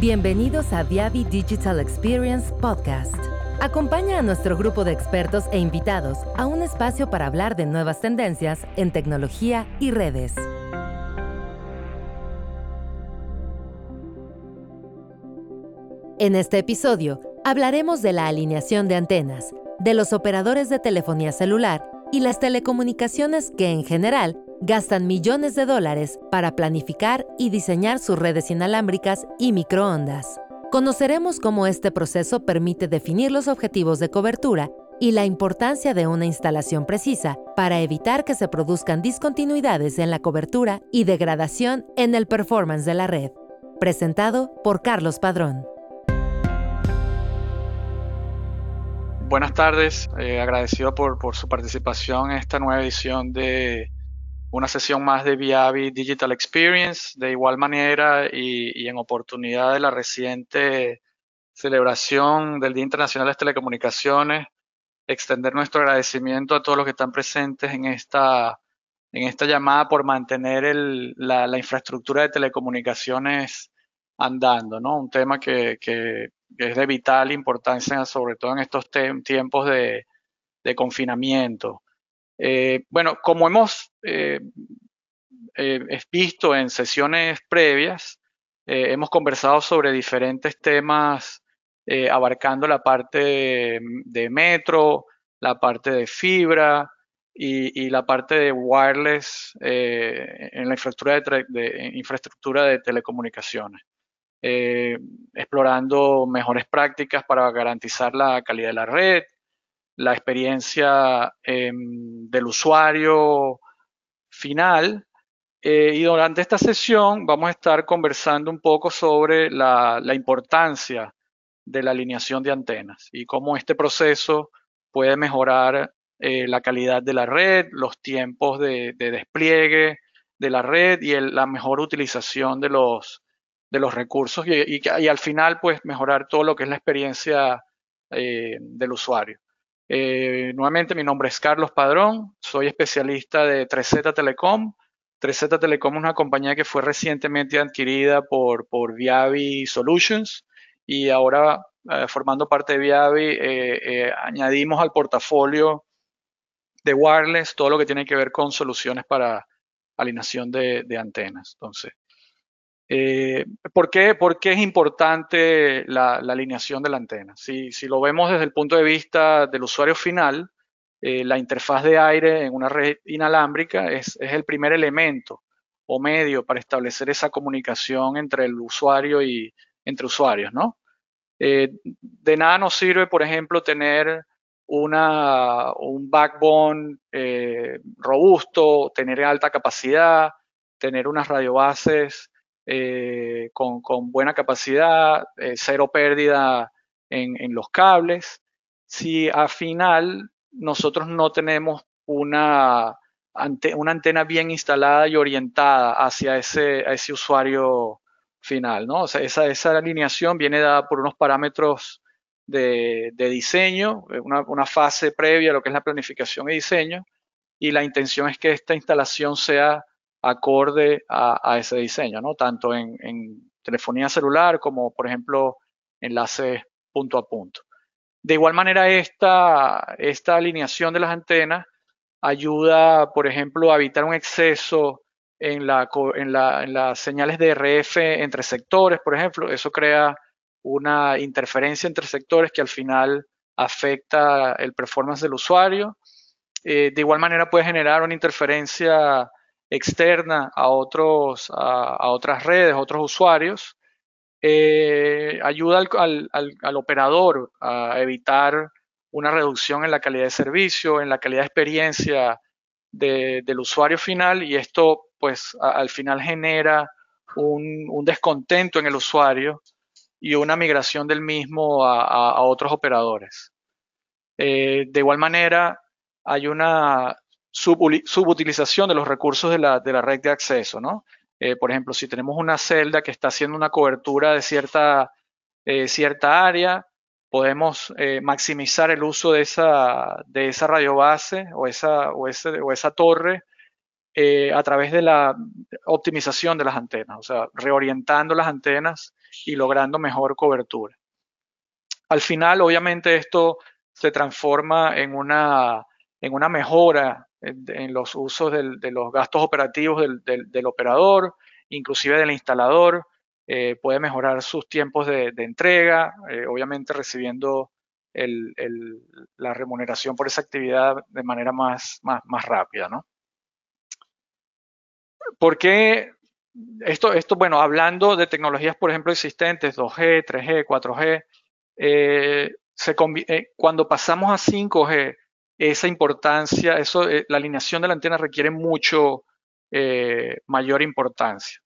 Bienvenidos a Viavi Digital Experience Podcast. Acompaña a nuestro grupo de expertos e invitados a un espacio para hablar de nuevas tendencias en tecnología y redes. En este episodio hablaremos de la alineación de antenas, de los operadores de telefonía celular y las telecomunicaciones que en general gastan millones de dólares para planificar y diseñar sus redes inalámbricas y microondas. Conoceremos cómo este proceso permite definir los objetivos de cobertura y la importancia de una instalación precisa para evitar que se produzcan discontinuidades en la cobertura y degradación en el performance de la red. Presentado por Carlos Padrón. Buenas tardes, eh, agradecido por, por su participación en esta nueva edición de una sesión más de Viavi Digital Experience. De igual manera y, en oportunidad de la reciente celebración del Día Internacional de las Telecomunicaciones, extender nuestro agradecimiento a todos los que están presentes en esta, en esta llamada por mantener la, infraestructura de telecomunicaciones andando, ¿no? Un tema que, es de vital importancia, sobre todo en estos tiempos de confinamiento. Eh, bueno, como hemos eh, eh, visto en sesiones previas, hemos conversado sobre diferentes temas abarcando la parte de, metro, la parte de fibra y, la parte de wireless en la infraestructura de, infraestructura de telecomunicaciones. explorando mejores prácticas para garantizar la calidad de la red, la experiencia em, del usuario final. Eh, y durante esta sesión vamos a estar conversando un poco sobre la, importancia de la alineación de antenas y cómo este proceso puede mejorar eh, la calidad de la red, los tiempos de, despliegue de la red y la mejor utilización de los, de los recursos y, al final pues mejorar todo lo que es la experiencia eh, del usuario. Eh, nuevamente, mi nombre es Carlos Padrón, soy especialista de 3Z Telecom. 3Z Telecom es una compañía que fue recientemente adquirida por, por Viavi Solutions y ahora, eh, formando parte de Viavi, eh, añadimos al portafolio de wireless todo lo que tiene que ver con soluciones para alineación de, de antenas. Entonces, eh, ¿por, qué, es importante la, alineación de la antena? Si, lo vemos desde el punto de vista del usuario final, eh, la interfaz de aire en una red inalámbrica es, el primer elemento o medio para establecer esa comunicación entre el usuario y entre usuarios, ¿no? Eh, de nada nos sirve, por ejemplo, tener una, un backbone robusto, tener alta capacidad, tener unas radiobases eh, con, buena capacidad, eh, cero pérdida en, los cables. Si al final nosotros no tenemos una, una antena bien instalada y orientada hacia ese, ese usuario final, ¿no? O sea, esa, esa alineación viene dada por unos parámetros de, diseño, eh, una, una, fase previa a lo que es la planificación y diseño, y la intención es que esta instalación sea acorde a, ese diseño, ¿no? Tanto en, telefonía celular como, por ejemplo, enlaces punto a punto. De igual manera, esta, alineación de las antenas ayuda, por ejemplo, a evitar un exceso en, las señales de RF entre sectores, por ejemplo. Eso crea una interferencia entre sectores que al final afecta el performance del usuario. Eh, de igual manera puede generar una interferencia externa a, otros, a, otras redes, a otros usuarios, eh, ayuda al, operador a evitar una reducción en la calidad de servicio, en la calidad de experiencia del usuario final y esto pues al final genera un, descontento en el usuario y una migración del mismo a, otros operadores. Eh, de igual manera, hay una subutilización de los recursos de la, red de acceso, ¿no? Eh, por ejemplo, si tenemos una celda que está haciendo una cobertura de cierta, eh, cierta área, podemos eh, maximizar el uso de esa, de esa radiobase o esa, o esa torre a través de la optimización de las antenas, o sea, reorientando las antenas y logrando mejor cobertura. Al final, obviamente, esto se transforma en una, en una mejora en, los usos de los gastos operativos del, operador, inclusive del instalador, eh, puede mejorar sus tiempos de, entrega, eh, obviamente recibiendo la remuneración por esa actividad de manera más, más, más rápida. ¿no? ¿Por qué esto, esto, bueno, hablando de tecnologías, por ejemplo, existentes, 2G, 3G, 4G, se, eh, cuando pasamos a 5G, esa importancia, eso, eh, la alineación de la antena requiere mucho eh, mayor importancia.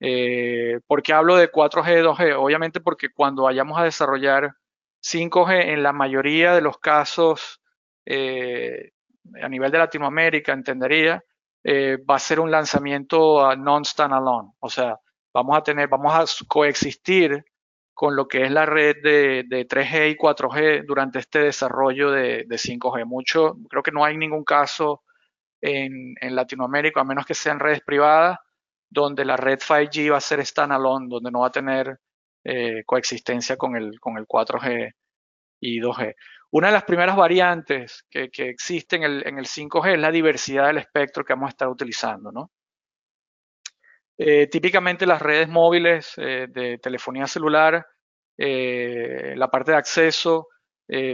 Eh, ¿Por qué hablo de 4G, 2G? Obviamente porque cuando vayamos a desarrollar 5G, en la mayoría de los casos a nivel de Latinoamérica, entendería, va a ser un lanzamiento non-standalone. O sea, vamos a tener, vamos a coexistir con lo que es la red de, 3G y 4G durante este desarrollo de, 5G. Mucho, creo que no hay ningún caso en, Latinoamérica, a menos que sean redes privadas, donde la red 5G va a ser standalone, donde no va a tener eh, coexistencia con el, con el 4G y 2G. Una de las primeras variantes que, que existe en en el 5G es la diversidad del espectro que vamos a estar utilizando, ¿no? Eh, típicamente las redes móviles eh, de telefonía celular, eh, la parte de acceso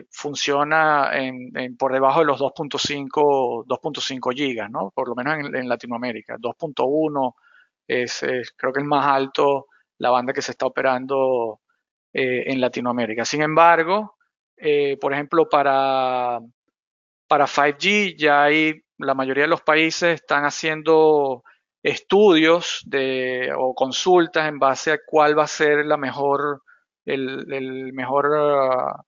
funciona en, por debajo de los 2.5 2.5 gigas, ¿no? Por lo menos en, Latinoamérica. 2.1 es, creo que el más alto la banda que se está operando en Latinoamérica. Sin embargo, por ejemplo, para, para 5G ya hay, la mayoría de los países están haciendo estudios de, o consultas en base a cuál va a ser la mejor, el, mejor ah,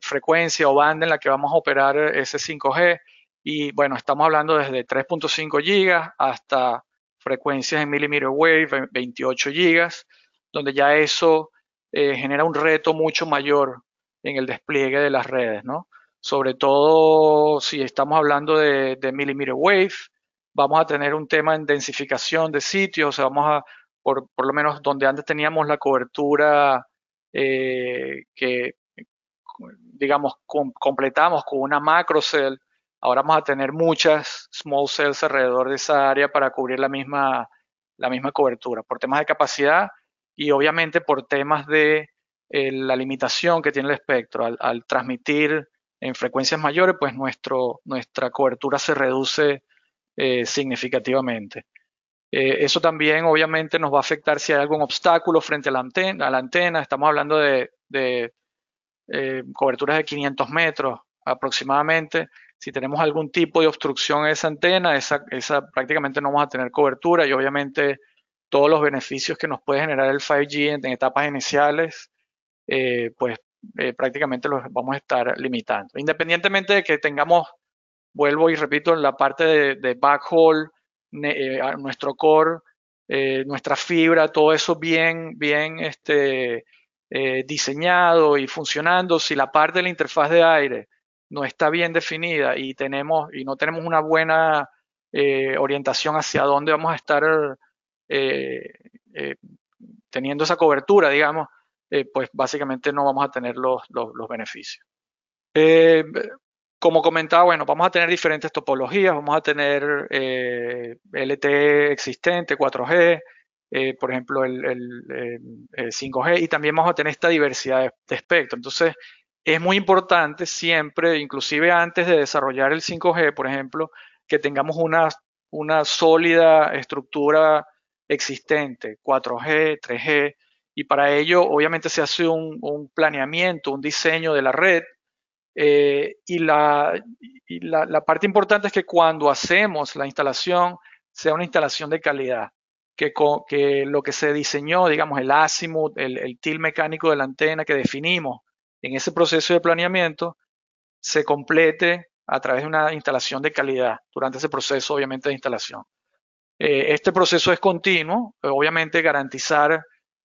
frecuencia o banda en la que vamos a operar ese 5G. Y bueno, estamos hablando desde 3.5 gigas hasta frecuencias en millimeter wave, 28 gigas, donde ya eso eh, genera un reto mucho mayor en el despliegue de las redes, ¿no? Sobre todo si estamos hablando de, de millimeter wave, vamos a tener un tema en densificación de sitios, o sea, vamos a, por, lo menos donde antes teníamos la cobertura eh, que, digamos, completamos con una macro cell, ahora vamos a tener muchas small cells alrededor de esa área para cubrir la misma, la misma cobertura, por temas de capacidad y obviamente por temas de eh, la limitación que tiene el espectro. Al, al, transmitir en frecuencias mayores, pues nuestro, nuestra cobertura se reduce eh, significativamente. Eh, eso también obviamente nos va a afectar si hay algún obstáculo frente a la antena. A la antena. Estamos hablando de, eh, coberturas de 500 metros aproximadamente. Si tenemos algún tipo de obstrucción en esa antena, esa prácticamente no vamos a tener cobertura y obviamente todos los beneficios que nos puede generar el 5G en, etapas iniciales, pues prácticamente los vamos a estar limitando. Independientemente de que tengamos vuelvo y repito, en la parte de, backhaul, eh, nuestro core, eh, nuestra fibra, todo eso bien, bien este, eh, diseñado y funcionando. Si la parte de la interfaz de aire no está bien definida y, tenemos, y no tenemos una buena orientación hacia dónde vamos a estar teniendo esa cobertura, digamos, pues básicamente no vamos a tener los, los beneficios. Como comentaba, bueno, vamos a tener diferentes topologías, vamos a tener eh, LTE existente, 4G, eh, por ejemplo, el, 5G, y también vamos a tener esta diversidad de, espectro. Entonces, es muy importante siempre, inclusive antes de desarrollar el 5G, por ejemplo, que tengamos una, una sólida estructura existente, 4G, 3G, y para ello obviamente se hace un, un planeamiento, un diseño de la red eh, y, la, la, parte importante es que cuando hacemos la instalación, sea una instalación de calidad, que, que lo que se diseñó, digamos, el azimut, el, el til mecánico de la antena que definimos en ese proceso de planeamiento, se complete a través de una instalación de calidad durante ese proceso, obviamente, de instalación. Eh, este proceso es continuo, obviamente garantizar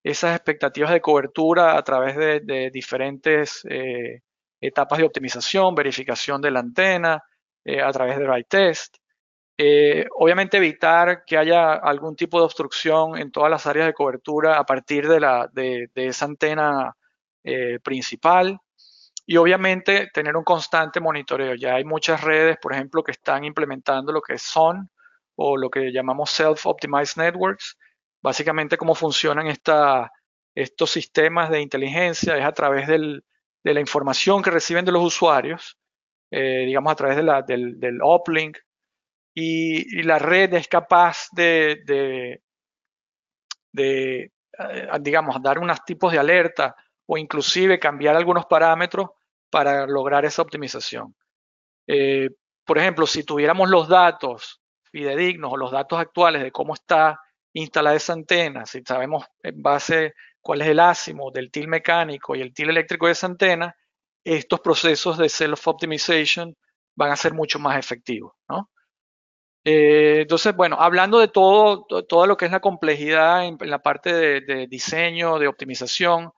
esas expectativas de cobertura a través de, diferentes eh, etapas de optimización, verificación de la antena eh, a través de ride test. Eh, obviamente evitar que haya algún tipo de obstrucción en todas las áreas de cobertura a partir de, la, de, esa antena eh, principal y obviamente tener un constante monitoreo. Ya hay muchas redes, por ejemplo, que están implementando lo que es SON o lo que llamamos Self-Optimized Networks. Básicamente cómo funcionan esta, estos sistemas de inteligencia es a través del, de la información que reciben de los usuarios, eh, digamos a través del, del uplink y, la red es capaz de, de, eh, digamos, dar unos tipos de alerta o inclusive cambiar algunos parámetros para lograr esa optimización. Eh, por ejemplo, si tuviéramos los datos fidedignos o los datos actuales de cómo está instalada esa antena, si sabemos en base cuál es el ácimo del til mecánico y el til eléctrico de esa antena, estos procesos de self-optimization van a ser mucho más efectivos. ¿no? Eh, entonces, bueno, hablando de todo, todo lo que es la complejidad en, la parte de, diseño, de optimización,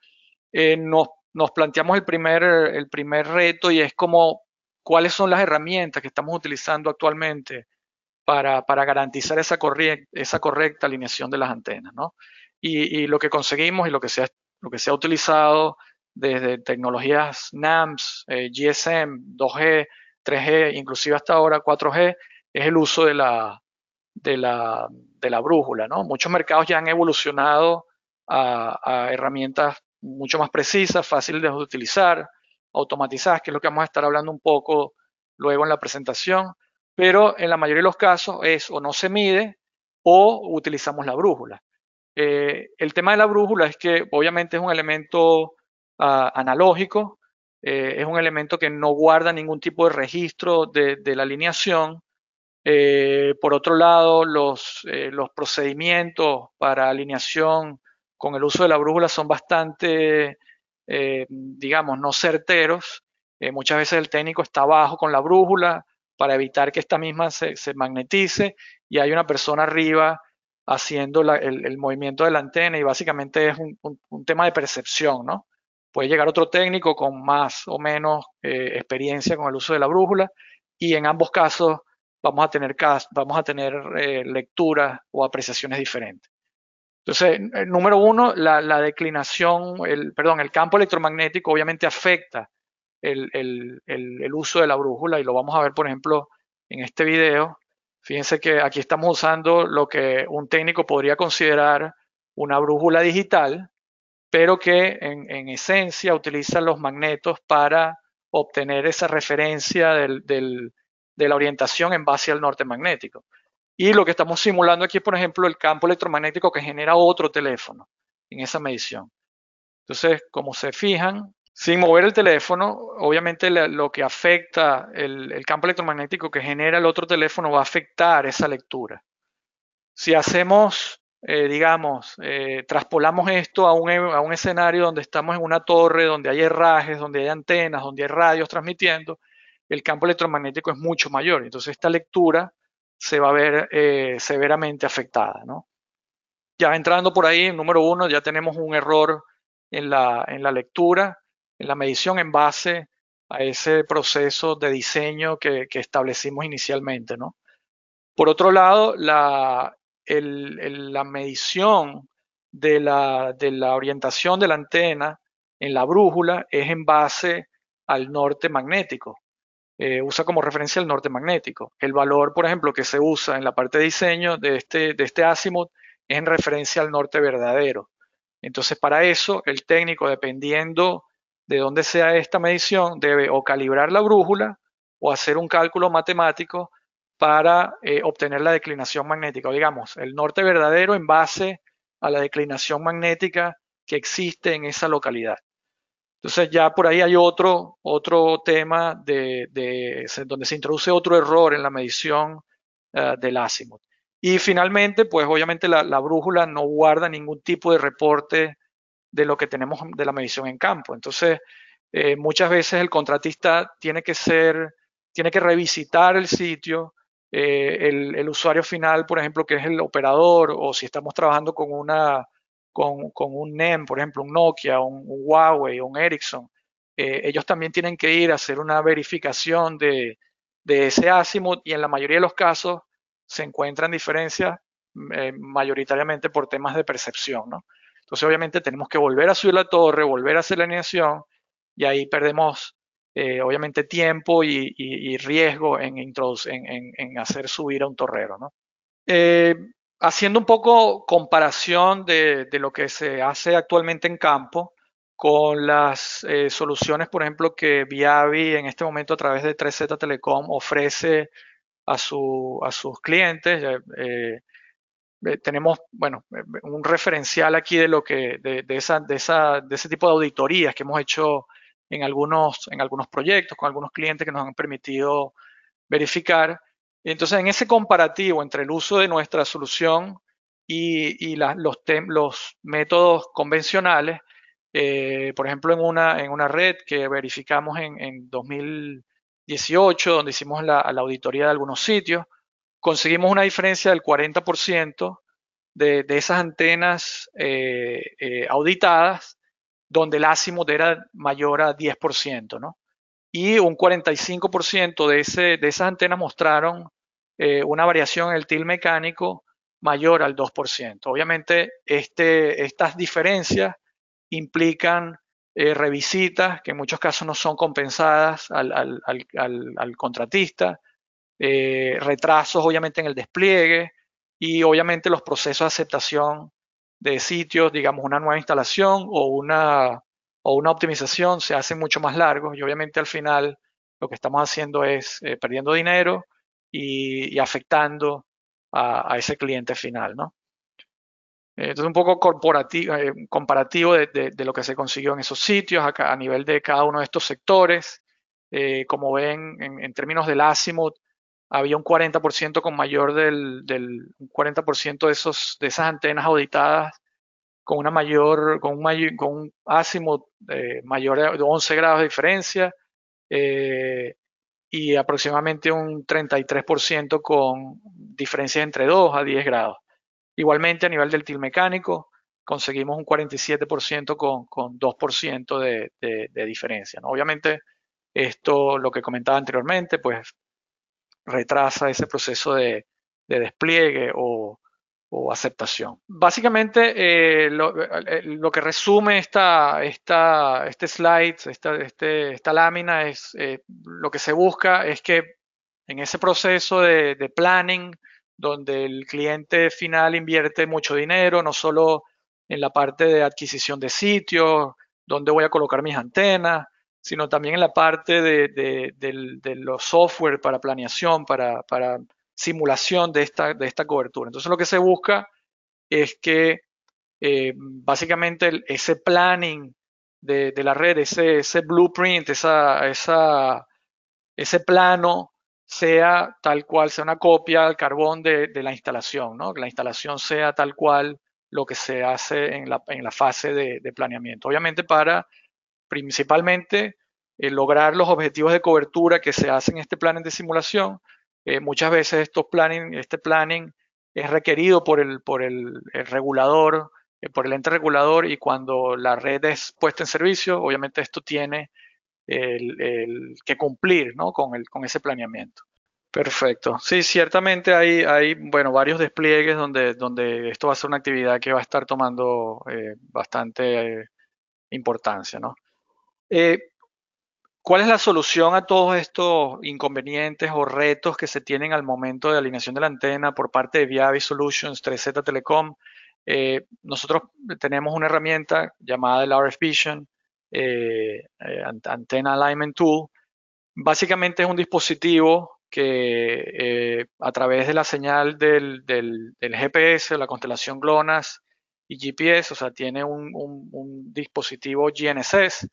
eh, nos, planteamos el primer, el primer reto y es como cuáles son las herramientas que estamos utilizando actualmente para, garantizar esa, esa correcta alineación de las antenas, ¿no? Y, lo que conseguimos y lo que se ha, lo que se ha utilizado desde tecnologías NAMS, eh, GSM, 2G, 3G, inclusive hasta ahora 4G, es el uso de la, de la, de la brújula. ¿no? Muchos mercados ya han evolucionado a, herramientas mucho más precisas, fáciles de utilizar, automatizadas, que es lo que vamos a estar hablando un poco luego en la presentación, pero en la mayoría de los casos es o no se mide o utilizamos la brújula. Eh, el tema de la brújula es que obviamente es un elemento ah, analógico, eh, es un elemento que no guarda ningún tipo de registro de, la alineación eh, por otro lado, los, procedimientos para alineación con el uso de la brújula son bastante, digamos, no certeros. muchas veces el técnico está abajo con la brújula para evitar que esta misma se, magnetice y hay una persona arriba haciendo el, movimiento de la antena y básicamente es un, tema de percepción, ¿no? Puede llegar otro técnico con más o menos experiencia con el uso de la brújula y en ambos casos vamos a tener, vamos a tener eh, lecturas o apreciaciones diferentes. Entonces, número uno, la, declinación, el, perdón, el campo electromagnético obviamente afecta el, uso de la brújula y lo vamos a ver, por ejemplo, en este video. Fíjense que aquí estamos usando lo que un técnico podría considerar una brújula digital, pero que en, en esencia utiliza los magnetos para obtener esa referencia de la orientación en base al norte magnético. Y lo que estamos simulando aquí es, por ejemplo, el campo electromagnético que genera otro teléfono en esa medición. Entonces, como se fijan, sin mover el teléfono, obviamente lo que afecta el, campo electromagnético que genera el otro teléfono va a afectar esa lectura. Si hacemos, eh, digamos, eh, traspolamos esto a un, a un escenario donde estamos en una torre, donde hay herrajes, donde hay antenas, donde hay radios transmitiendo, el campo electromagnético es mucho mayor. Entonces esta lectura se va a ver eh, severamente afectada. Ya entrando por ahí, número uno, ya tenemos un error en la lectura, la medición en base a ese proceso de diseño que, establecimos inicialmente. ¿no? Por otro lado, la, la medición de la, de la orientación de la antena en la brújula es en base al norte magnético. Eh, usa como referencia el norte magnético. El valor, por ejemplo, que se usa en la parte de diseño de este, de este es en referencia al norte verdadero. Entonces, para eso, el técnico, dependiendo de dónde sea esta medición, debe o calibrar la brújula o hacer un cálculo matemático para eh, obtener la declinación magnética, o digamos, el norte verdadero en base a la declinación magnética que existe en esa localidad. Entonces ya por ahí hay otro, otro tema de, donde se introduce otro error en la medición uh, del azimut. Y finalmente, pues obviamente la, brújula no guarda ningún tipo de reporte de lo que tenemos de la medición en campo. Entonces, eh, muchas veces el contratista tiene que ser, tiene que revisitar el sitio, eh, el, usuario final, por ejemplo, que es el operador, o si estamos trabajando con una con, un NEM, por ejemplo, un Nokia, un, Huawei un Ericsson, eh, ellos también tienen que ir a hacer una verificación de, ese azimut y en la mayoría de los casos se encuentran diferencias mayoritariamente por temas de percepción, ¿no? Entonces, obviamente, tenemos que volver a subir la torre, volver a hacer la alineación y ahí perdemos, eh, obviamente, tiempo y, riesgo en, en, hacer subir a un torrero, ¿no? Eh, haciendo un poco comparación de, lo que se hace actualmente en campo con las soluciones, por ejemplo, que Viavi en este momento a través de 3Z Telecom ofrece a, su, a sus clientes. Eh, tenemos, bueno, un referencial aquí de lo que, de, esa, de, esa, de ese tipo de auditorías que hemos hecho en algunos, en algunos proyectos con algunos clientes que nos han permitido verificar. Entonces, en ese comparativo entre el uso de nuestra solución y, los, los, métodos convencionales, eh, por ejemplo, en una, en una red que verificamos en, en 2018, donde hicimos la, la auditoría de algunos sitios, conseguimos una diferencia del 40% de, de, esas antenas eh, eh, auditadas, donde el azimut era mayor a 10%, ¿no? Y un 45% de, ese, de esas antenas mostraron eh, una variación en el til mecánico mayor al 2%. Obviamente, este, estas diferencias implican revisitas que en muchos casos no son compensadas al, al, al contratista, eh, retrasos obviamente en el despliegue y obviamente los procesos de aceptación de sitios, digamos una nueva instalación o una, o una optimización se hacen mucho más largos y obviamente al final lo que estamos haciendo es eh, perdiendo dinero y, afectando a, ese cliente final, ¿no? Entonces, un poco corporativo, eh, comparativo de, lo que se consiguió en esos sitios a, a nivel de cada uno de estos sectores. como ven, en, en, términos del azimut, había un 40% con mayor del, del 40% de, esos, de esas antenas auditadas con una mayor, con un, mayor, con un eh, mayor de 11 grados de diferencia eh, y aproximadamente un 33% con diferencias entre 2 a 10 grados. Igualmente a nivel del til mecánico conseguimos un 47% con, con 2% de, de, de diferencia. ¿no? Obviamente esto, lo que comentaba anteriormente, pues retrasa ese proceso de, despliegue o, aceptación. Básicamente, eh, eh, lo, que resume esta, esta, este slide, esta, este, esta lámina, es eh, lo que se busca es que en ese proceso de, de, planning, donde el cliente final invierte mucho dinero, no solo en la parte de adquisición de sitios, donde voy a colocar mis antenas, sino también en la parte de, los software para planeación, para, simulación de esta, de esta cobertura. Entonces lo que se busca es que eh, básicamente ese planning de, la red, ese, ese blueprint, esa, esa, ese plano sea tal cual, sea una copia al carbón de, la instalación, ¿no? que la instalación sea tal cual lo que se hace en la, en la fase de planeamiento. Obviamente para principalmente eh, lograr los objetivos de cobertura que se hacen en este planning de simulación. Eh, muchas veces estos planning, este planning es requerido por el, por el, regulador, eh, por el ente regulador y cuando la red es puesta en servicio, obviamente esto tiene que cumplir ¿no? con, con ese planeamiento. Perfecto. Sí, ciertamente hay, hay bueno, varios despliegues donde, donde esto va a ser una actividad que va a estar tomando bastante importancia. ¿no? Eh, ¿Cuál es la solución a todos estos inconvenientes o retos que se tienen al momento de alineación de la antena por parte de Viavi Solutions 3Z Telecom? Eh, nosotros tenemos una herramienta llamada el RF Vision, eh, Antenna Alignment Tool. Básicamente es un dispositivo que a través de la señal del, del, del, GPS, la constelación GLONASS y GPS, o sea, tiene un dispositivo GNSS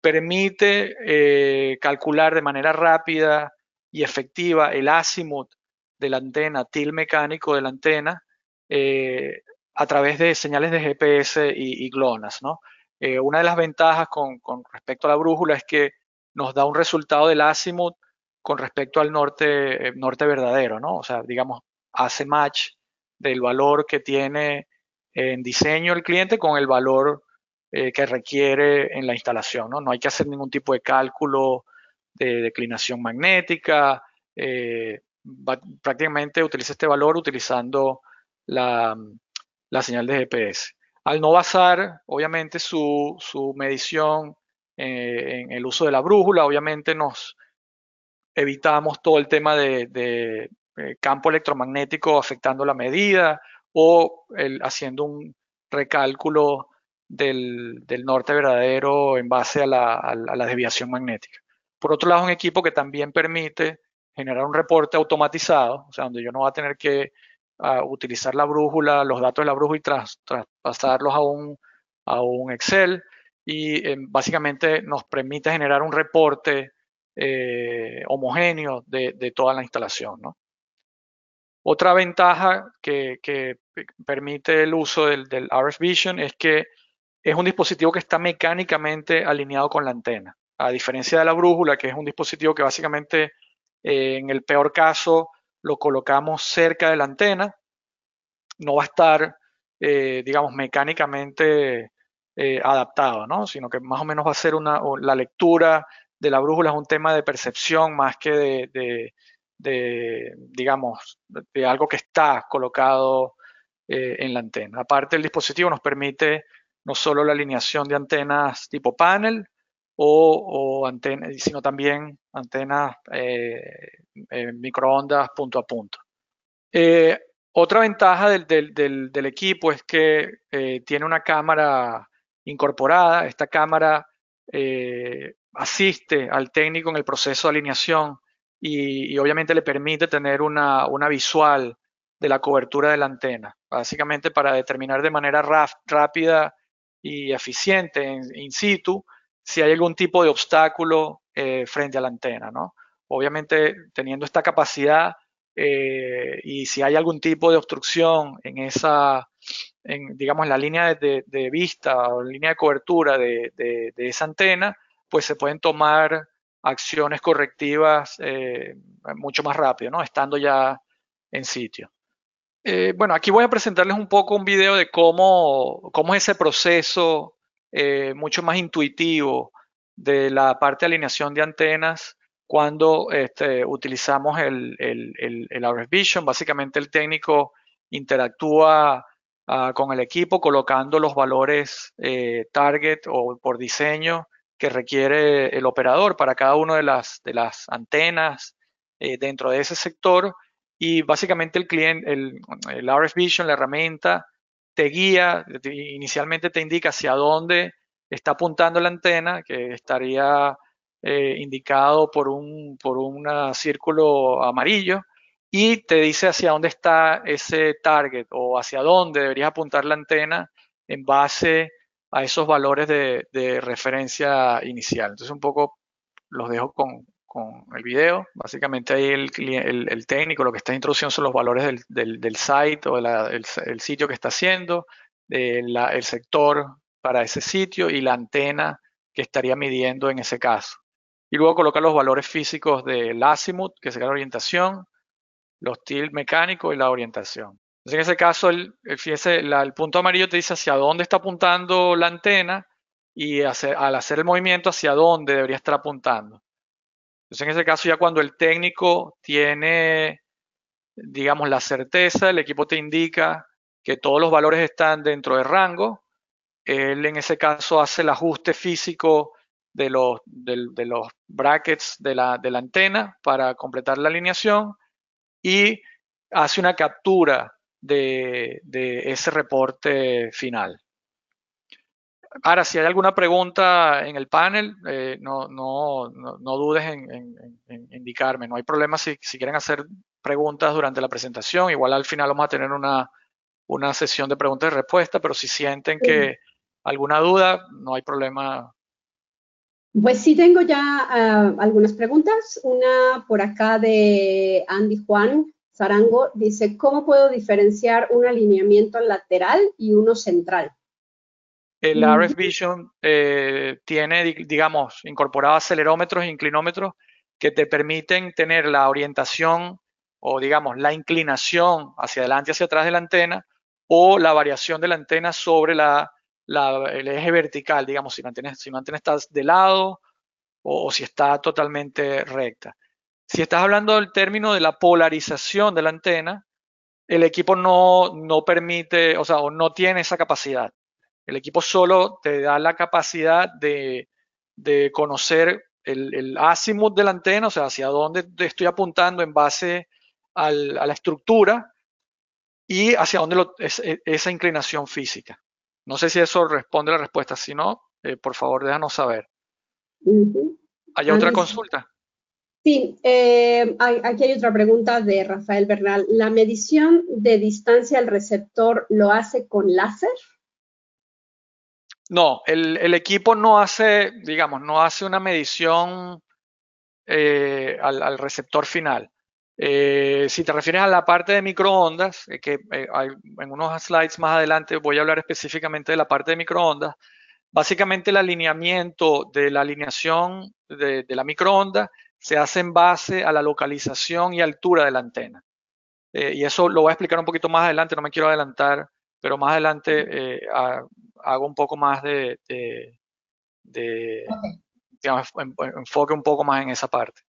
permite eh, calcular de manera rápida y efectiva el azimut de la antena, til mecánico de la antena, eh, a través de señales de GPS y, GLONASS. ¿no? Eh, una de las ventajas con, respecto a la brújula es que nos da un resultado del azimut con respecto al norte, norte verdadero, ¿no? O sea, digamos, hace match del valor que tiene en diseño el cliente con el valor eh, que requiere en la instalación. ¿no? no hay que hacer ningún tipo de cálculo de declinación magnética, eh, prácticamente utiliza este valor utilizando la, señal de GPS. Al no basar, obviamente, su, medición eh, en el uso de la brújula, obviamente nos evitamos todo el tema de, eh, campo electromagnético afectando la medida o haciendo un recálculo del, norte verdadero en base a la, desviación magnética. Por otro lado, un equipo que también permite generar un reporte automatizado, o sea, donde yo no voy a tener que ah, utilizar la brújula, los datos de la brújula y traspasarlos a un, a un Excel y eh, básicamente nos permite generar un reporte eh, homogéneo de, toda la instalación. Otra ventaja que, permite el uso del, del RF Vision es que es un dispositivo que está mecánicamente alineado con la antena. A diferencia de la brújula, que es un dispositivo que básicamente eh, en el peor caso lo colocamos cerca de la antena, no va a estar, eh, digamos, mecánicamente eh, adaptado, ¿no? sino que más o menos va a ser una, la lectura de la brújula es un tema de percepción más que de, de digamos, de algo que está colocado en la antena. Aparte, el dispositivo nos permite no solo la alineación de antenas tipo panel o, antenas, sino también antenas eh, microondas punto a punto. Eh, otra ventaja del, equipo es que eh, tiene una cámara incorporada. Esta cámara asiste al técnico en el proceso de alineación y, obviamente le permite tener una, una, visual de la cobertura de la antena, básicamente para determinar de manera rápida y eficiente in, situ si hay algún tipo de obstáculo eh, frente a la antena, ¿no? Obviamente teniendo esta capacidad eh, y si hay algún tipo de obstrucción en esa, en, la línea de, vista o línea de cobertura de, esa antena, pues se pueden tomar acciones correctivas eh, mucho más rápido, ¿no? Estando ya en sitio. Eh, bueno, aquí voy a presentarles un poco un video de cómo, cómo es ese proceso eh, mucho más intuitivo de la parte de alineación de antenas cuando este, utilizamos el, el, RF Vision. Básicamente el técnico interactúa ah, con el equipo colocando los valores eh, target o por diseño que requiere el operador para cada una de las, de las antenas dentro de ese sector y básicamente el cliente, el, el RF Vision, la herramienta, te guía, inicialmente te indica hacia dónde está apuntando la antena, que estaría eh, indicado por un, por un círculo amarillo, y te dice hacia dónde está ese target o hacia dónde deberías apuntar la antena en base a esos valores de, de referencia inicial. Entonces un poco los dejo con, con el video. Básicamente ahí el, el, técnico lo que está introduciendo son los valores del, del, site o el, sitio que está haciendo, el sector para ese sitio y la antena que estaría midiendo en ese caso. Y luego coloca los valores físicos del azimut, que sería la orientación, los tilt mecánicos y la orientación. Entonces en ese caso, el, el punto amarillo te dice hacia dónde está apuntando la antena y al hacer el movimiento hacia dónde debería estar apuntando. Entonces, en ese caso, ya cuando el técnico tiene, digamos, la certeza, el equipo te indica que todos los valores están dentro de rango. Él en ese caso hace el ajuste físico de los, de, los brackets de la, de la antena para completar la alineación y hace una captura de, de ese reporte final. Ahora, si hay alguna pregunta en el panel, eh, no, no, no, dudes en, indicarme. No hay problema si, si, quieren hacer preguntas durante la presentación. Igual al final vamos a tener una, una sesión de preguntas y respuestas, pero si sienten que alguna duda, no hay problema. Pues sí tengo ya ah, algunas preguntas. Una por acá de Andy Juan Zarango. Dice, ¿cómo puedo diferenciar un alineamiento lateral y uno central? El RF Vision eh, tiene, digamos, incorporado acelerómetros e inclinómetros que te permiten tener la orientación o, digamos, la inclinación hacia adelante y hacia atrás de la antena o la variación de la antena sobre la, el eje vertical, digamos, si la, antena, si la antena está de lado o, si está totalmente recta. Si estás hablando del término de la polarización de la antena, el equipo no, no permite, o sea, o no tiene esa capacidad. El equipo solo te da la capacidad de, de conocer el, el azimut de la antena, o sea, hacia dónde estoy apuntando en base al, a la estructura y hacia dónde lo, es, esa inclinación física. No sé si eso responde a la respuesta. Si no, eh, por favor, déjanos saber. ¿Hay otra consulta? Sí, eh, hay, aquí hay otra pregunta de Rafael Bernal. ¿La medición de distancia al receptor lo hace con láser? No, el, equipo no hace, digamos, no hace una medición eh, al, receptor final. Eh, si te refieres a la parte de microondas, eh, que hay, en unos slides más adelante voy a hablar específicamente de la parte de microondas, básicamente el alineamiento de la alineación de, de la microonda se hace en base a la localización y altura de la antena. y eso lo voy a explicar un poquito más adelante, no me quiero adelantar, pero más adelante hago un poco más de, digamos, enfoque un poco más en esa parte.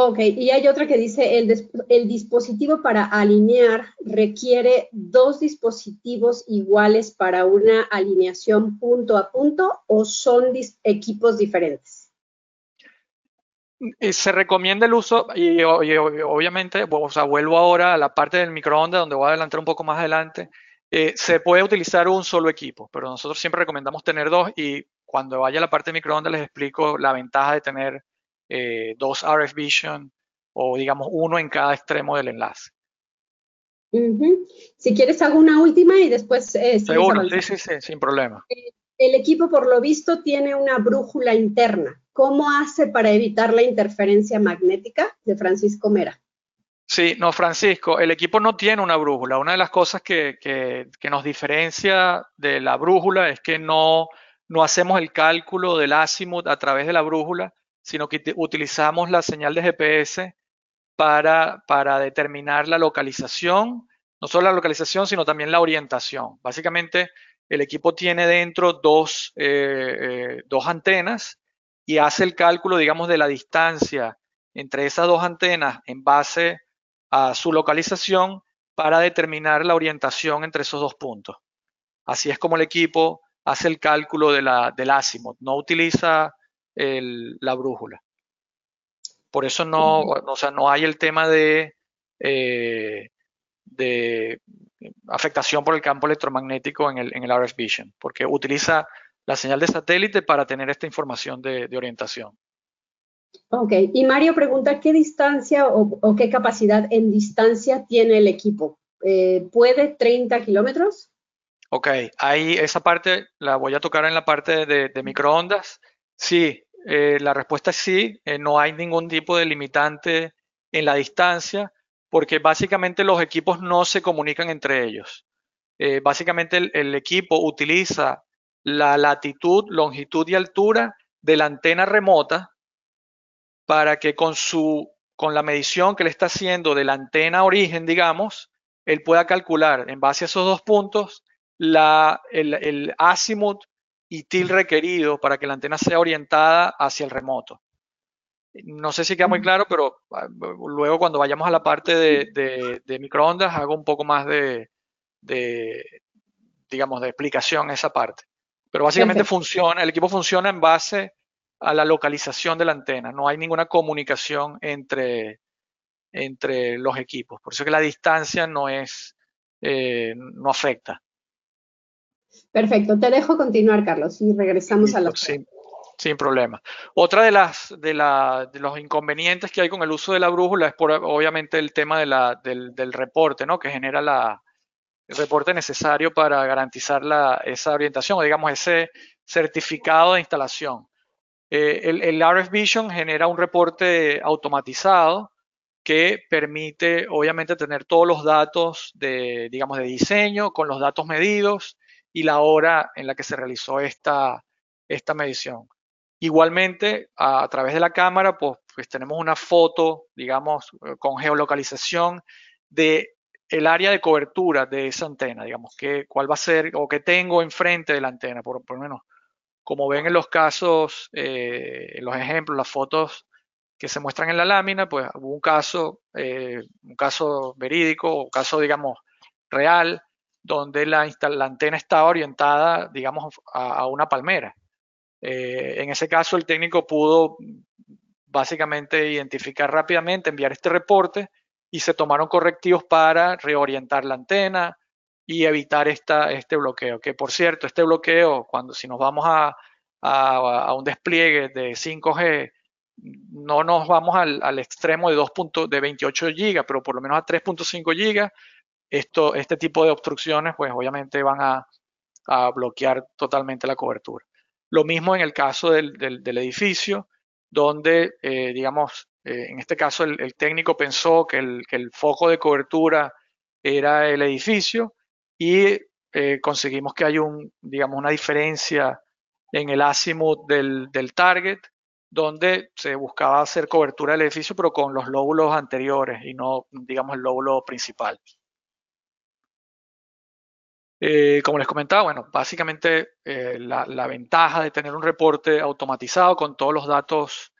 Ok, y hay otra que dice, el, el, dispositivo para alinear requiere dos dispositivos iguales para una alineación punto a punto o son equipos diferentes? Eh, se recomienda el uso, y, obviamente, o sea, vuelvo ahora a la parte del microondas, donde voy a adelantar un poco más adelante. Eh, se puede utilizar un solo equipo, pero nosotros siempre recomendamos tener dos y cuando vaya a la parte de microondas les explico la ventaja de tener eh, dos RF Vision o digamos uno en cada extremo del enlace. Si quieres hago una última y después... Eh, Seguro, sí, sí, sí, sin problema. el equipo por lo visto tiene una brújula interna. ¿Cómo hace para evitar la interferencia magnética? De Francisco Mera. Sí, no, Francisco, el equipo no tiene una brújula. Una de las cosas que, nos diferencia de la brújula es que no, no hacemos el cálculo del azimut a través de la brújula, sino que utilizamos la señal de GPS para, para determinar la localización, no solo la localización, sino también la orientación. Básicamente, el equipo tiene dentro dos, eh, eh, dos antenas y hace el cálculo, digamos, de la distancia entre esas dos antenas en base a su localización para determinar la orientación entre esos dos puntos. Así es como el equipo hace el cálculo de la, del azimut, no utiliza la brújula. Por eso no, o sea, no hay el tema de, eh, de afectación por el campo electromagnético en el, en el RF Vision, porque utiliza la señal de satélite para tener esta información de orientación. Ok, y Mario pregunta, ¿qué distancia o, qué capacidad en distancia tiene el equipo? Eh, ¿Puede 30 kilómetros? Ok, ahí esa parte la voy a tocar en la parte de, microondas. Sí, eh, la respuesta es sí, eh, no hay ningún tipo de limitante en la distancia porque básicamente los equipos no se comunican entre ellos. básicamente el equipo utiliza la latitud, longitud y altura de la antena remota para que con su con la medición que le está haciendo de la antena origen, digamos, él pueda calcular en base a esos dos puntos la, el, el azimut y til requerido para que la antena sea orientada hacia el remoto. No sé si queda muy claro, pero ah, luego cuando vayamos a la parte de, de, microondas hago un poco más de, de, digamos, de explicación esa parte. Pero básicamente funciona, el equipo funciona en base a la localización de la antena. No hay ninguna comunicación entre, entre los equipos. Por eso que la distancia no es, eh, no afecta. Perfecto. Te dejo continuar, Carlos, y regresamos a la. Sin, sin problema. Otra de las de, la, de, los inconvenientes que hay con el uso de la brújula es por, obviamente el tema de la, del, del, reporte, ¿no? Que genera la, el reporte necesario para garantizar la, esa orientación o digamos ese certificado de instalación. Eh, el, RF Vision genera un reporte automatizado que permite, obviamente, tener todos los datos de, digamos, de diseño con los datos medidos y la hora en la que se realizó esta, esta medición. Igualmente, a, través de la cámara, pues, pues, tenemos una foto, digamos, eh, con geolocalización de el área de cobertura de esa antena, digamos, que, cuál va a ser o qué tengo enfrente de la antena, por lo menos como ven en los casos, eh, en los ejemplos, las fotos que se muestran en la lámina, pues hubo un caso, eh, un caso verídico, un caso, digamos, real, donde la, antena estaba orientada, digamos, a, una palmera. Eh, en ese caso, el técnico pudo básicamente identificar rápidamente, enviar este reporte y se tomaron correctivos para reorientar la antena y evitar esta, este bloqueo. Que por cierto, este bloqueo, cuando si nos vamos a, a, un despliegue de 5G, no nos vamos al, al extremo de, 2 de 28 GB, pero por lo menos a 3.5 GB, esto, este tipo de obstrucciones, pues obviamente van a, a bloquear totalmente la cobertura. Lo mismo en el caso del, del, edificio, donde, eh, digamos, eh, en este caso el, técnico pensó que el, que el, foco de cobertura era el edificio y eh, conseguimos que haya un, digamos, una diferencia en el azimut del, del, target, donde se buscaba hacer cobertura del edificio, pero con los lóbulos anteriores y no, digamos, el lóbulo principal. Eh, como les comentaba, bueno, básicamente eh, la, ventaja de tener un reporte automatizado con todos los datos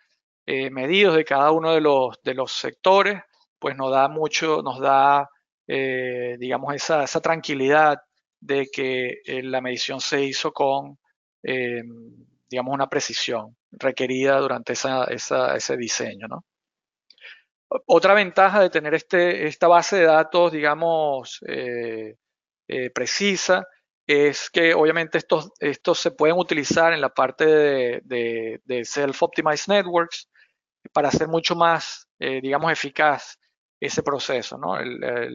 medidos de cada uno de los, de los sectores, pues nos da mucho, nos da, digamos, esa, esa, tranquilidad de que la medición se hizo con, digamos, una precisión requerida durante esa, ese diseño, ¿no? Otra ventaja de tener este, esta base de datos, digamos, eh, precisa es que obviamente estos, estos se pueden utilizar en la parte de, self-optimized networks para hacer mucho más, eh, digamos, eficaz ese proceso, ¿no? Eh,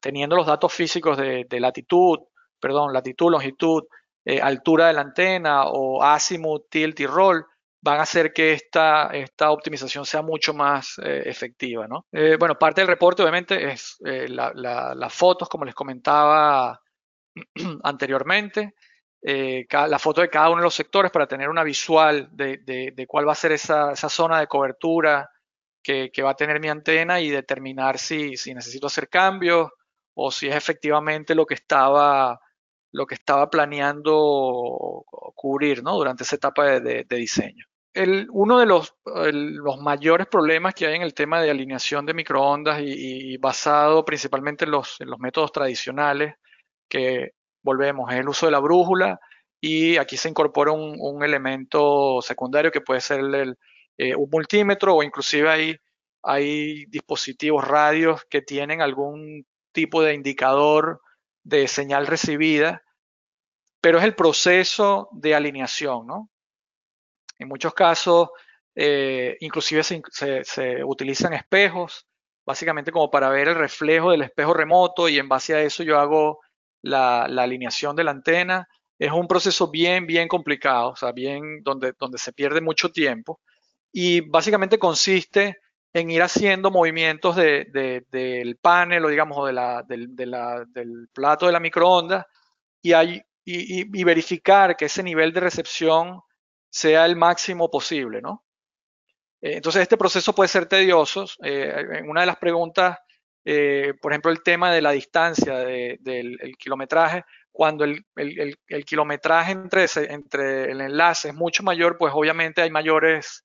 teniendo los datos físicos de, latitud, perdón, latitud, longitud, altura de la antena o azimut, tilt y roll, van a hacer que esta, esta optimización sea mucho más eh, efectiva. ¿no? Eh, bueno, parte del reporte obviamente es eh, las fotos, como les comentaba anteriormente, la foto de cada uno de los sectores para tener una visual de, de, cuál va a ser esa, esa zona de cobertura que, va a tener mi antena y determinar si, si necesito hacer cambios o si es efectivamente lo que estaba lo que estaba planeando cubrir ¿no? durante esa etapa de, de diseño uno de los, los, mayores problemas que hay en el tema de alineación de microondas y, basado principalmente en los, los, métodos tradicionales, que volvemos, es el uso de la brújula y aquí se incorpora un, elemento secundario que puede ser el, eh, un multímetro o inclusive hay, hay dispositivos radios que tienen algún tipo de indicador de señal recibida, pero es el proceso de alineación, ¿no? En muchos casos, eh, inclusive se, utilizan espejos, básicamente como para ver el reflejo del espejo remoto y en base a eso yo hago la, alineación de la antena. Es un proceso bien, bien complicado, o sea, bien donde, donde se pierde mucho tiempo y básicamente consiste en ir haciendo movimientos del panel o digamos o del plato de la microondas y, hay, y, verificar que ese nivel de recepción sea el máximo posible, ¿no? Eh, entonces, este proceso puede ser tedioso. Eh, una de las preguntas, eh, por ejemplo, el tema de la distancia del kilometraje, cuando el, kilometraje entre, entre, el enlace es mucho mayor, pues obviamente hay mayores,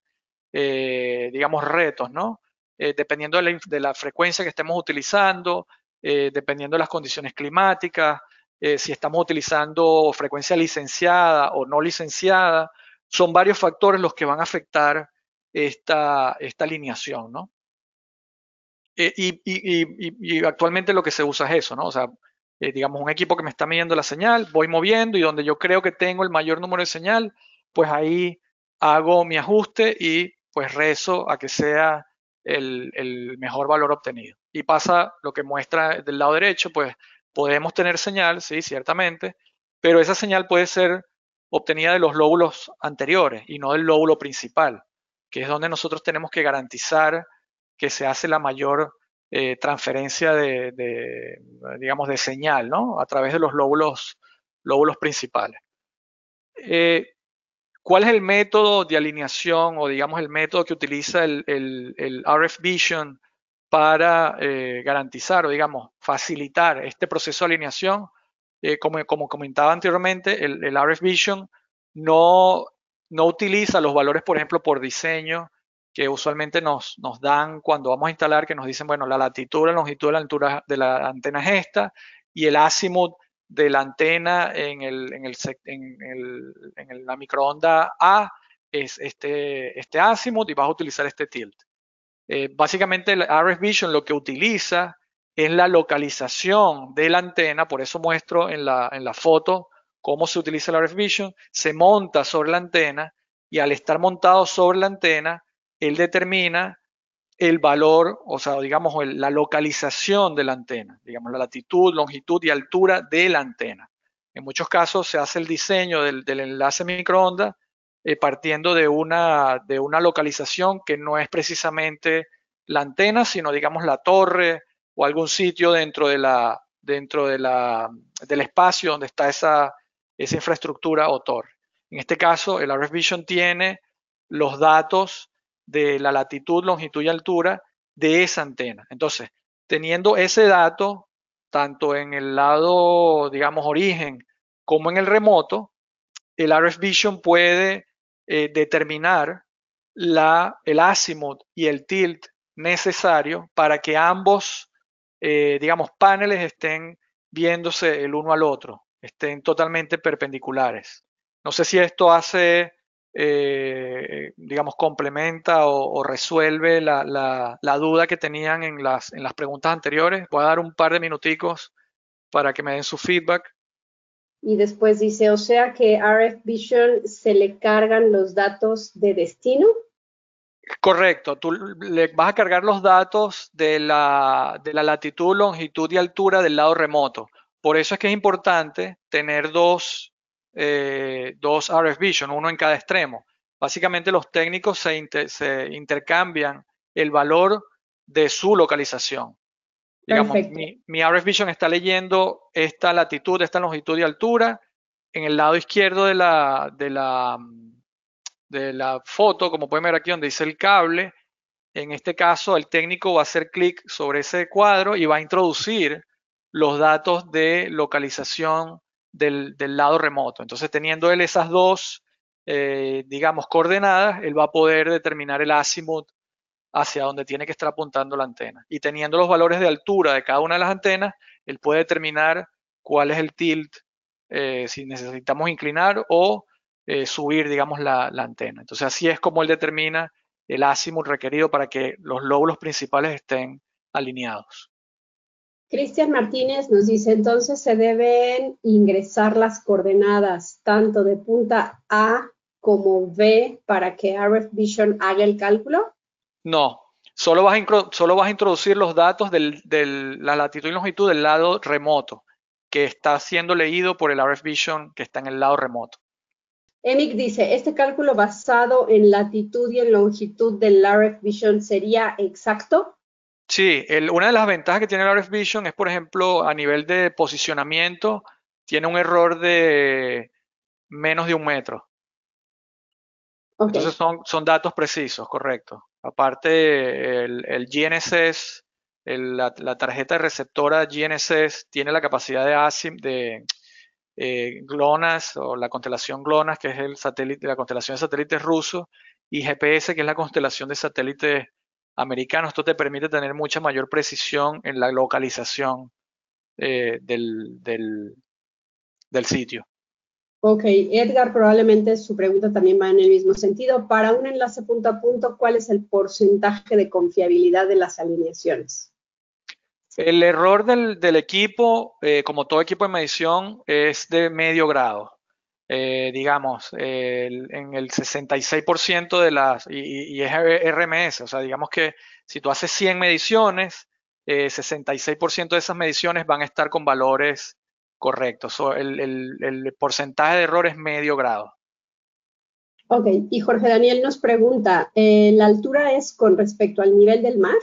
digamos, retos, ¿no? dependiendo de la, de la, frecuencia que estemos utilizando, dependiendo de las condiciones climáticas, si estamos utilizando frecuencia licenciada o no licenciada, son varios factores los que van a afectar esta, esta alineación, ¿no? Eh, y, actualmente lo que se usa es eso, ¿no? O sea, eh, digamos, un equipo que me está midiendo la señal, voy moviendo y donde yo creo que tengo el mayor número de señal, pues ahí hago mi ajuste y pues rezo a que sea el, mejor valor obtenido. Y pasa lo que muestra del lado derecho, pues podemos tener señal, sí, ciertamente, pero esa señal puede ser obtenida de los lóbulos anteriores y no del lóbulo principal, que es donde nosotros tenemos que garantizar que se hace la mayor eh, transferencia de, digamos, de señal, ¿no? A través de los lóbulos, lóbulos principales. Eh, ¿Cuál es el método de alineación o, digamos, el método que utiliza el, RF Vision para eh, garantizar o, digamos, facilitar este proceso de alineación? Eh, como, como, comentaba anteriormente, el, el RF Vision no, no utiliza los valores, por ejemplo, por diseño que usualmente nos, nos dan cuando vamos a instalar, que nos dicen, bueno, la latitud, la longitud, la altura de la antena es esta, y el azimut de la antena en, el, en, el, en, el, la microonda A es este, este azimut y vas a utilizar este tilt. Eh, básicamente el RF Vision lo que utiliza es la localización de la antena, por eso muestro en la, en la foto cómo se utiliza el RF Vision, se monta sobre la antena y al estar montado sobre la antena, él determina el valor, o sea, digamos, la localización de la antena, digamos, la latitud, longitud y altura de la antena. En muchos casos se hace el diseño del, enlace microondas eh, partiendo de una, de una localización que no es precisamente la antena, sino, digamos, la torre o algún sitio dentro, de la, dentro de la, del espacio donde está esa, esa infraestructura o torre. En este caso, el RF Vision tiene los datos de la latitud, longitud y altura de esa antena. Entonces, teniendo ese dato, tanto en el lado, digamos, origen como en el remoto, el RF Vision puede eh, determinar la, el azimut y el tilt necesario para que ambos, eh, digamos, paneles estén viéndose el uno al otro, estén totalmente perpendiculares. No sé si esto hace, eh, digamos, complementa o, resuelve la, duda que tenían en las, en las preguntas anteriores. Voy a dar un par de minuticos para que me den su feedback. Y después dice, o sea que RF Vision se le cargan los datos de destino. Correcto, tú le vas a cargar los datos de la, de la latitud, longitud y altura del lado remoto. Por eso es que es importante tener dos eh, dos RF Vision, uno en cada extremo. Básicamente los técnicos se, intercambian el valor de su localización. Digamos, mi, RF Vision está leyendo esta latitud, esta longitud y altura. En el lado izquierdo de la, de la, de la foto, como pueden ver aquí donde dice el cable, en este caso el técnico va a hacer clic sobre ese cuadro y va a introducir los datos de localización del, lado remoto. Entonces, teniendo él esas dos, eh, digamos, coordenadas, él va a poder determinar el azimut hacia donde tiene que estar apuntando la antena. Y teniendo los valores de altura de cada una de las antenas, él puede determinar cuál es el tilt, eh, si necesitamos inclinar o eh, subir, digamos, la, la, antena. Entonces, así es como él determina el azimut requerido para que los lóbulos principales estén alineados. Cristian Martínez nos dice, entonces se deben ingresar las coordenadas tanto de punta A como B para que RF Vision haga el cálculo? No, solo vas a, solo vas a introducir los datos de la latitud y longitud del lado remoto, que está siendo leído por el RF Vision que está en el lado remoto. Emic dice, ¿este cálculo basado en latitud y en longitud del RF Vision sería exacto? Sí, una de las ventajas que tiene el RF Vision es, por ejemplo, a nivel de posicionamiento, tiene un error de menos de un metro. Entonces son, son datos precisos, correcto. Aparte, el, GNSS, la, tarjeta receptora GNSS tiene la capacidad de ASIM, de eh, GLONASS o la constelación GLONASS, que es el satélite, la constelación de satélites rusos, y GPS, que es la constelación de satélites americano. Esto te permite tener mucha mayor precisión en la localización eh, del, del, sitio. Ok, Edgar, probablemente su pregunta también va en el mismo sentido. Para un enlace punto a punto, ¿cuál es el porcentaje de confiabilidad de las alineaciones? El error del, equipo, eh, como todo equipo de medición, es de medio grado. Eh, digamos, en el 66% de las, y, es RMS, o sea, digamos que si tú haces 100 mediciones, 66% eh, de esas mediciones van a estar con valores correctos. el, porcentaje de error es medio grado. Ok, y Jorge Daniel nos pregunta, eh, ¿la altura es con respecto al nivel del mar?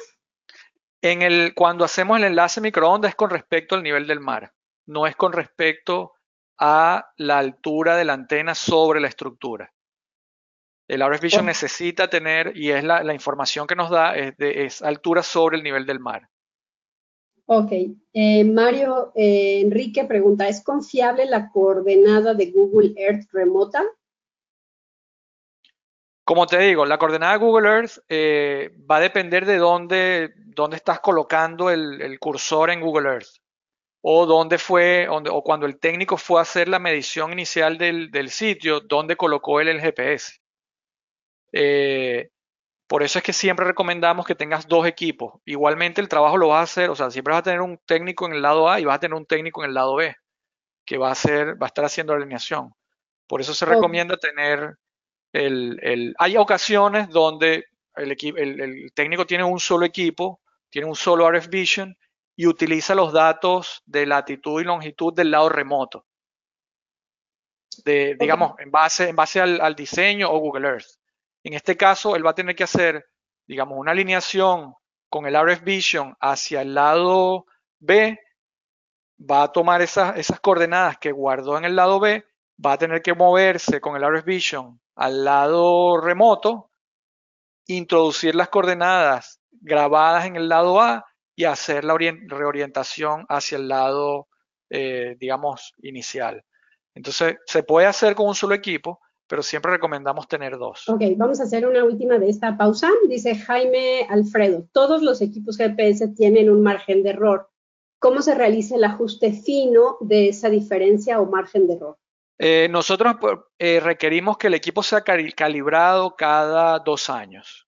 En el, cuando hacemos el enlace microondas es con respecto al nivel del mar, no es con respecto a la altura de la antena sobre la estructura. El RF Vision oh. necesita tener, y es la, información que nos da, es, de, altura sobre el nivel del mar. Ok. Eh, Mario eh, Enrique pregunta, ¿es confiable la coordenada de Google Earth remota? Como te digo, la coordenada Google Earth eh, va a depender de dónde, dónde estás colocando el, cursor en Google Earth o dónde fue, o cuando el técnico fue a hacer la medición inicial del, sitio, dónde colocó él el GPS. Eh, por eso es que siempre recomendamos que tengas dos equipos. Igualmente el trabajo lo vas a hacer, o sea, siempre vas a tener un técnico en el lado A y vas a tener un técnico en el lado B, que va a, hacer, va a estar haciendo la alineación. Por eso se recomienda tener hay ocasiones donde el, técnico tiene un solo equipo, tiene un solo RF Vision y utiliza los datos de latitud y longitud del lado remoto. digamos, en base, en base al, diseño o Google Earth. En este caso, él va a tener que hacer, digamos, una alineación con el RF Vision hacia el lado B, va a tomar esas, esas coordenadas que guardó en el lado B, va a tener que moverse con el RF Vision al lado remoto, introducir las coordenadas grabadas en el lado A y hacer la reorientación hacia el lado, eh, digamos, inicial. Entonces, se puede hacer con un solo equipo, pero siempre recomendamos tener dos. Ok, vamos a hacer una última de esta pausa. Dice Jaime Alfredo, todos los equipos GPS tienen un margen de error. ¿Cómo se realiza el ajuste fino de esa diferencia o margen de error? Eh, nosotros eh, requerimos que el equipo sea calibrado cada dos años.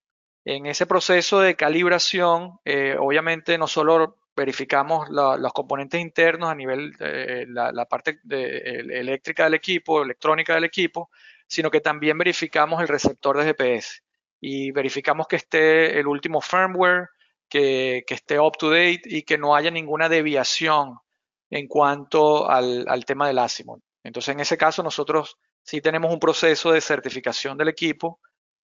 En ese proceso de calibración, eh, obviamente no solo verificamos los componentes internos a nivel de la, parte eléctrica del equipo, electrónica del equipo, sino que también verificamos el receptor de GPS y verificamos que esté el último firmware, que, esté up to date y que no haya ninguna deviación en cuanto al, al tema del Asimov. Entonces, en ese caso, nosotros sí tenemos un proceso de certificación del equipo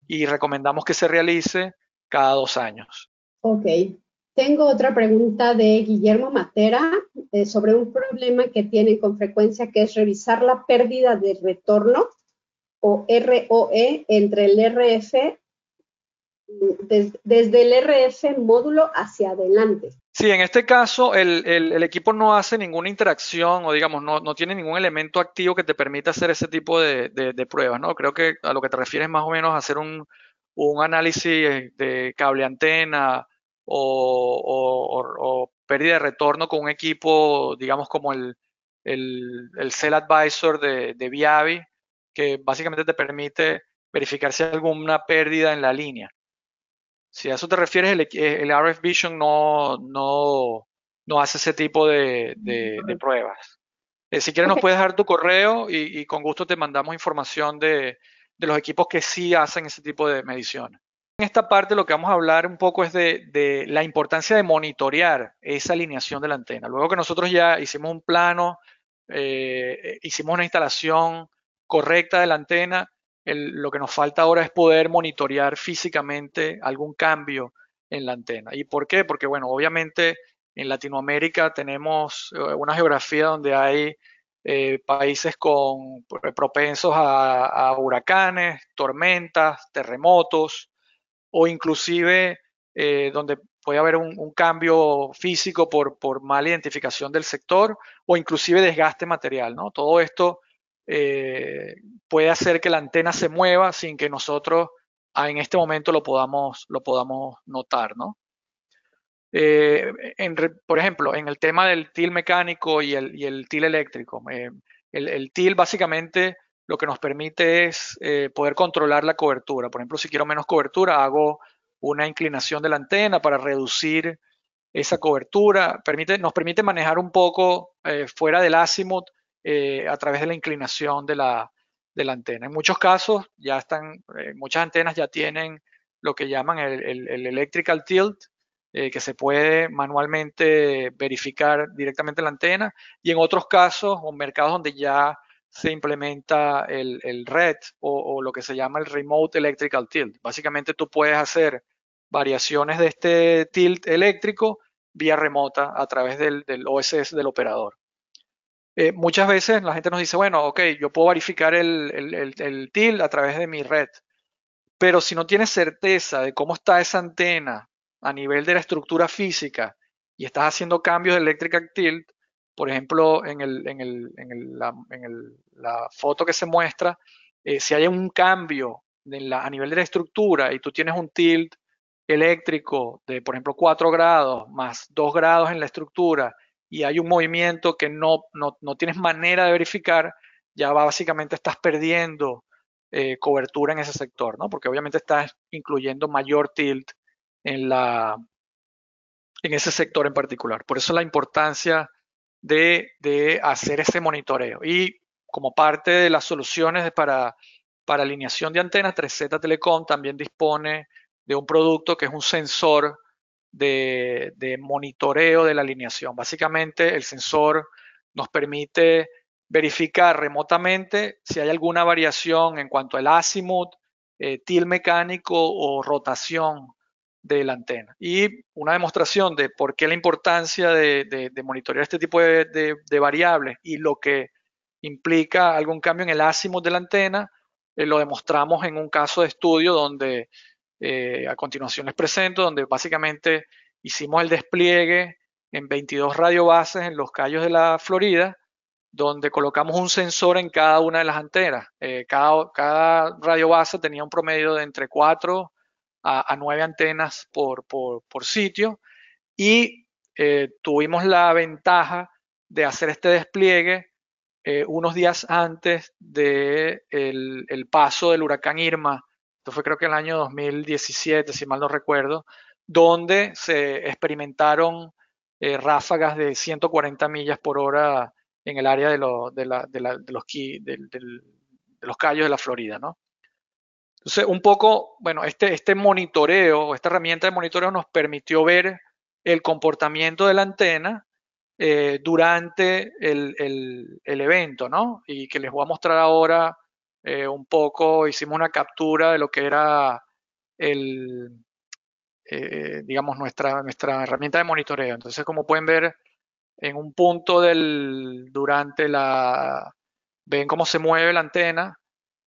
y recomendamos que se realice cada dos años. Ok. Tengo otra pregunta de Guillermo Matera eh, sobre un problema que tienen con frecuencia, que es revisar la pérdida de retorno o ROE entre el RF desde el RF módulo hacia adelante. Sí, en este caso el, equipo no hace ninguna interacción o digamos no, tiene ningún elemento activo que te permita hacer ese tipo de, pruebas, ¿no? Creo que a lo que te refieres más o menos a hacer un, análisis de cable antena o, pérdida de retorno con un equipo, digamos como el, el, el Cell Advisor de, de Viavi, que básicamente te permite verificar si hay alguna pérdida en la línea. Si a eso te refieres, el, el RF Vision no, no, no, hace ese tipo de, de, pruebas. Eh, si quieres, nos puedes dar tu correo y, con gusto te mandamos información de, de, los equipos que sí hacen ese tipo de mediciones. En esta parte lo que vamos a hablar un poco es de, la importancia de monitorear esa alineación de la antena. Luego que nosotros ya hicimos un plano, eh, hicimos una instalación correcta de la antena, lo que nos falta ahora es poder monitorear físicamente algún cambio en la antena. ¿Y por qué? Porque, bueno, obviamente en Latinoamérica tenemos eh, una geografía donde hay eh, países con propensos a, huracanes, tormentas, terremotos, o inclusive eh, donde puede haber un, cambio físico por, por, mala identificación del sector o inclusive desgaste material, ¿no? Todo esto eh, puede hacer que la antena se mueva sin que nosotros ah, en este momento lo podamos, lo podamos notar, ¿no? Eh, por ejemplo, en el tema del til mecánico y el, y el til eléctrico, eh, el, til básicamente lo que nos permite es poder controlar la cobertura. Por ejemplo, si quiero menos cobertura, hago una inclinación de la antena para reducir esa cobertura. Nos permite manejar un poco fuera del azimut eh, a través de la inclinación de la, antena. En muchos casos ya están, eh, muchas antenas ya tienen lo que llaman el, electrical tilt, eh, que se puede manualmente verificar directamente la antena, y en otros casos o mercados donde ya se implementa el, el RED o, lo que se llama el Remote Electrical Tilt. Básicamente tú puedes hacer variaciones de este tilt eléctrico vía remota a través del, del OSS del operador. Eh, muchas veces la gente nos dice, bueno, ok, yo puedo verificar el, el, TIL a través de mi red, pero si no tienes certeza de cómo está esa antena a nivel de la estructura física y estás haciendo cambios de electrical tilt, por ejemplo, en, el, en, la, foto que se muestra, eh, si hay un cambio a nivel de la estructura y tú tienes un tilt eléctrico de, por ejemplo, 4 grados más 2 grados en la estructura y hay un movimiento que no, no, no tienes manera de verificar, ya básicamente estás perdiendo eh, cobertura en ese sector, ¿no? Porque obviamente estás incluyendo mayor tilt en, la, en ese sector en particular. Por eso la importancia de, de hacer ese monitoreo. Y como parte de las soluciones para, para alineación de antenas, 3Z Telecom también dispone de un producto que es un sensor de, monitoreo de la alineación. Básicamente el sensor nos permite verificar remotamente si hay alguna variación en cuanto al azimut, eh, til mecánico o rotación de la antena. Y una demostración de por qué la importancia de, monitorear este tipo de, variables y lo que implica algún cambio en el azimut de la antena, eh, lo demostramos en un caso de estudio donde eh, a continuación les presento, donde básicamente hicimos el despliegue en 22 radiobases en los callos de la Florida donde colocamos un sensor en cada una de las antenas. Eh, cada, cada radio base tenía un promedio de entre 4 a, 9 antenas por, sitio y eh, tuvimos la ventaja de hacer este despliegue unos días antes del de el paso del huracán Irma. Esto fue creo que el año 2017, si mal no recuerdo, donde se experimentaron ráfagas de 140 millas por hora en el área de, los, de, los, los callos de la Florida, ¿no? Entonces, un poco, bueno, este, este monitoreo, esta herramienta de monitoreo nos permitió ver el comportamiento de la antena eh, durante el, evento, ¿no? Y que les voy a mostrar ahora eh, un poco, hicimos una captura de lo que era el, eh, digamos, nuestra, nuestra herramienta de monitoreo. Entonces, como pueden ver, en un punto del, durante la, ven cómo se mueve la antena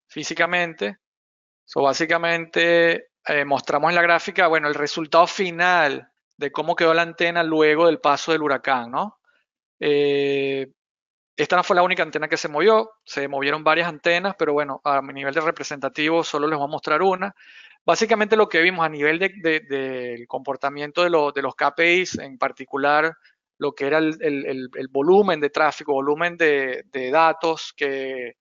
físicamente. So, básicamente eh, mostramos en la gráfica, bueno, el resultado final de cómo quedó la antena luego del paso del huracán, ¿no? Esta no fue la única antena que se movió, se movieron varias antenas, pero bueno, a nivel de representativo solo les voy a mostrar una. Básicamente lo que vimos a nivel del comportamiento de, de los KPIs, en particular lo que era el, volumen de tráfico, volumen de, datos que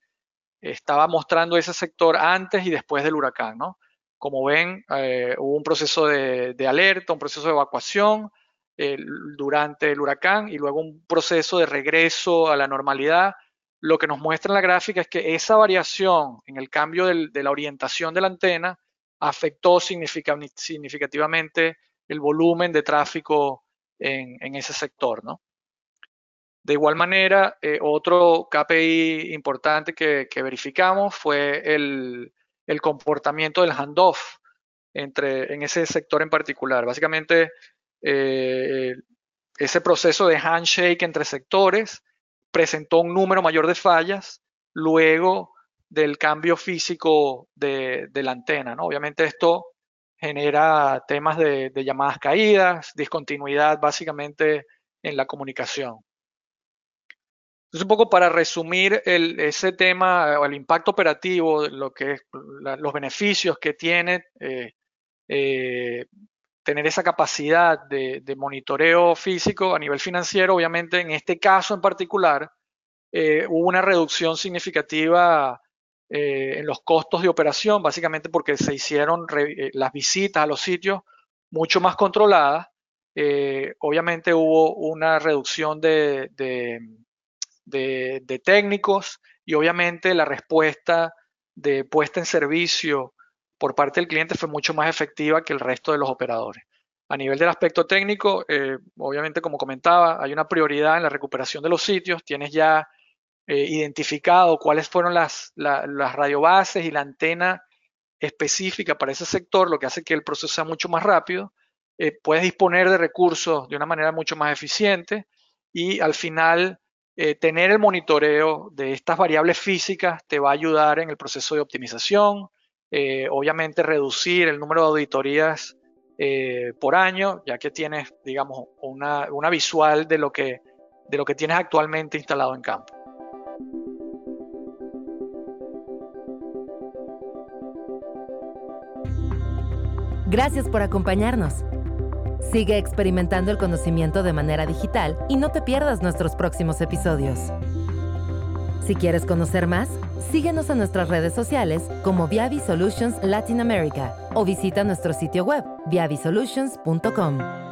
estaba mostrando ese sector antes y después del huracán. ¿no? Como ven, eh, hubo un proceso de, alerta, un proceso de evacuación durante el huracán y luego un proceso de regreso a la normalidad. Lo que nos muestra en la gráfica es que esa variación en el cambio de la orientación de la antena afectó significativamente el volumen de tráfico en, ese sector, ¿no? De igual manera, eh, otro KPI importante que, verificamos fue el, comportamiento del handoff entre, en ese sector en particular. Básicamente, eh, ese proceso de handshake entre sectores presentó un número mayor de fallas luego del cambio físico de, la antena. ¿no? Obviamente esto genera temas de, llamadas caídas, discontinuidad básicamente en la comunicación. Entonces, un poco para resumir ese tema o el impacto operativo, lo que los beneficios que tiene eh, eh, tener esa capacidad de, monitoreo físico a nivel financiero, obviamente en este caso en particular, eh, hubo una reducción significativa eh, en los costos de operación, básicamente porque se hicieron eh, las visitas a los sitios mucho más controladas. Obviamente hubo una reducción de, técnicos y obviamente la respuesta de puesta en servicio por parte del cliente fue mucho más efectiva que el resto de los operadores. A nivel del aspecto técnico, obviamente como comentaba, hay una prioridad en la recuperación de los sitios. Tienes ya eh, identificado cuáles fueron las, las radiobases y la antena específica para ese sector, lo que hace que el proceso sea mucho más rápido. Eh, puedes disponer de recursos de una manera mucho más eficiente y al final eh, tener el monitoreo de estas variables físicas te va a ayudar en el proceso de optimización, obviamente reducir el número de auditorías por año, ya que tienes, digamos, una, una visual de lo, que, de lo que tienes actualmente instalado en campo. Gracias por acompañarnos. Sigue experimentando el conocimiento de manera digital y no te pierdas nuestros próximos episodios. Si quieres conocer más, síguenos en nuestras redes sociales como Viavi Solutions Latin America o visita nuestro sitio web viavisolutions.com.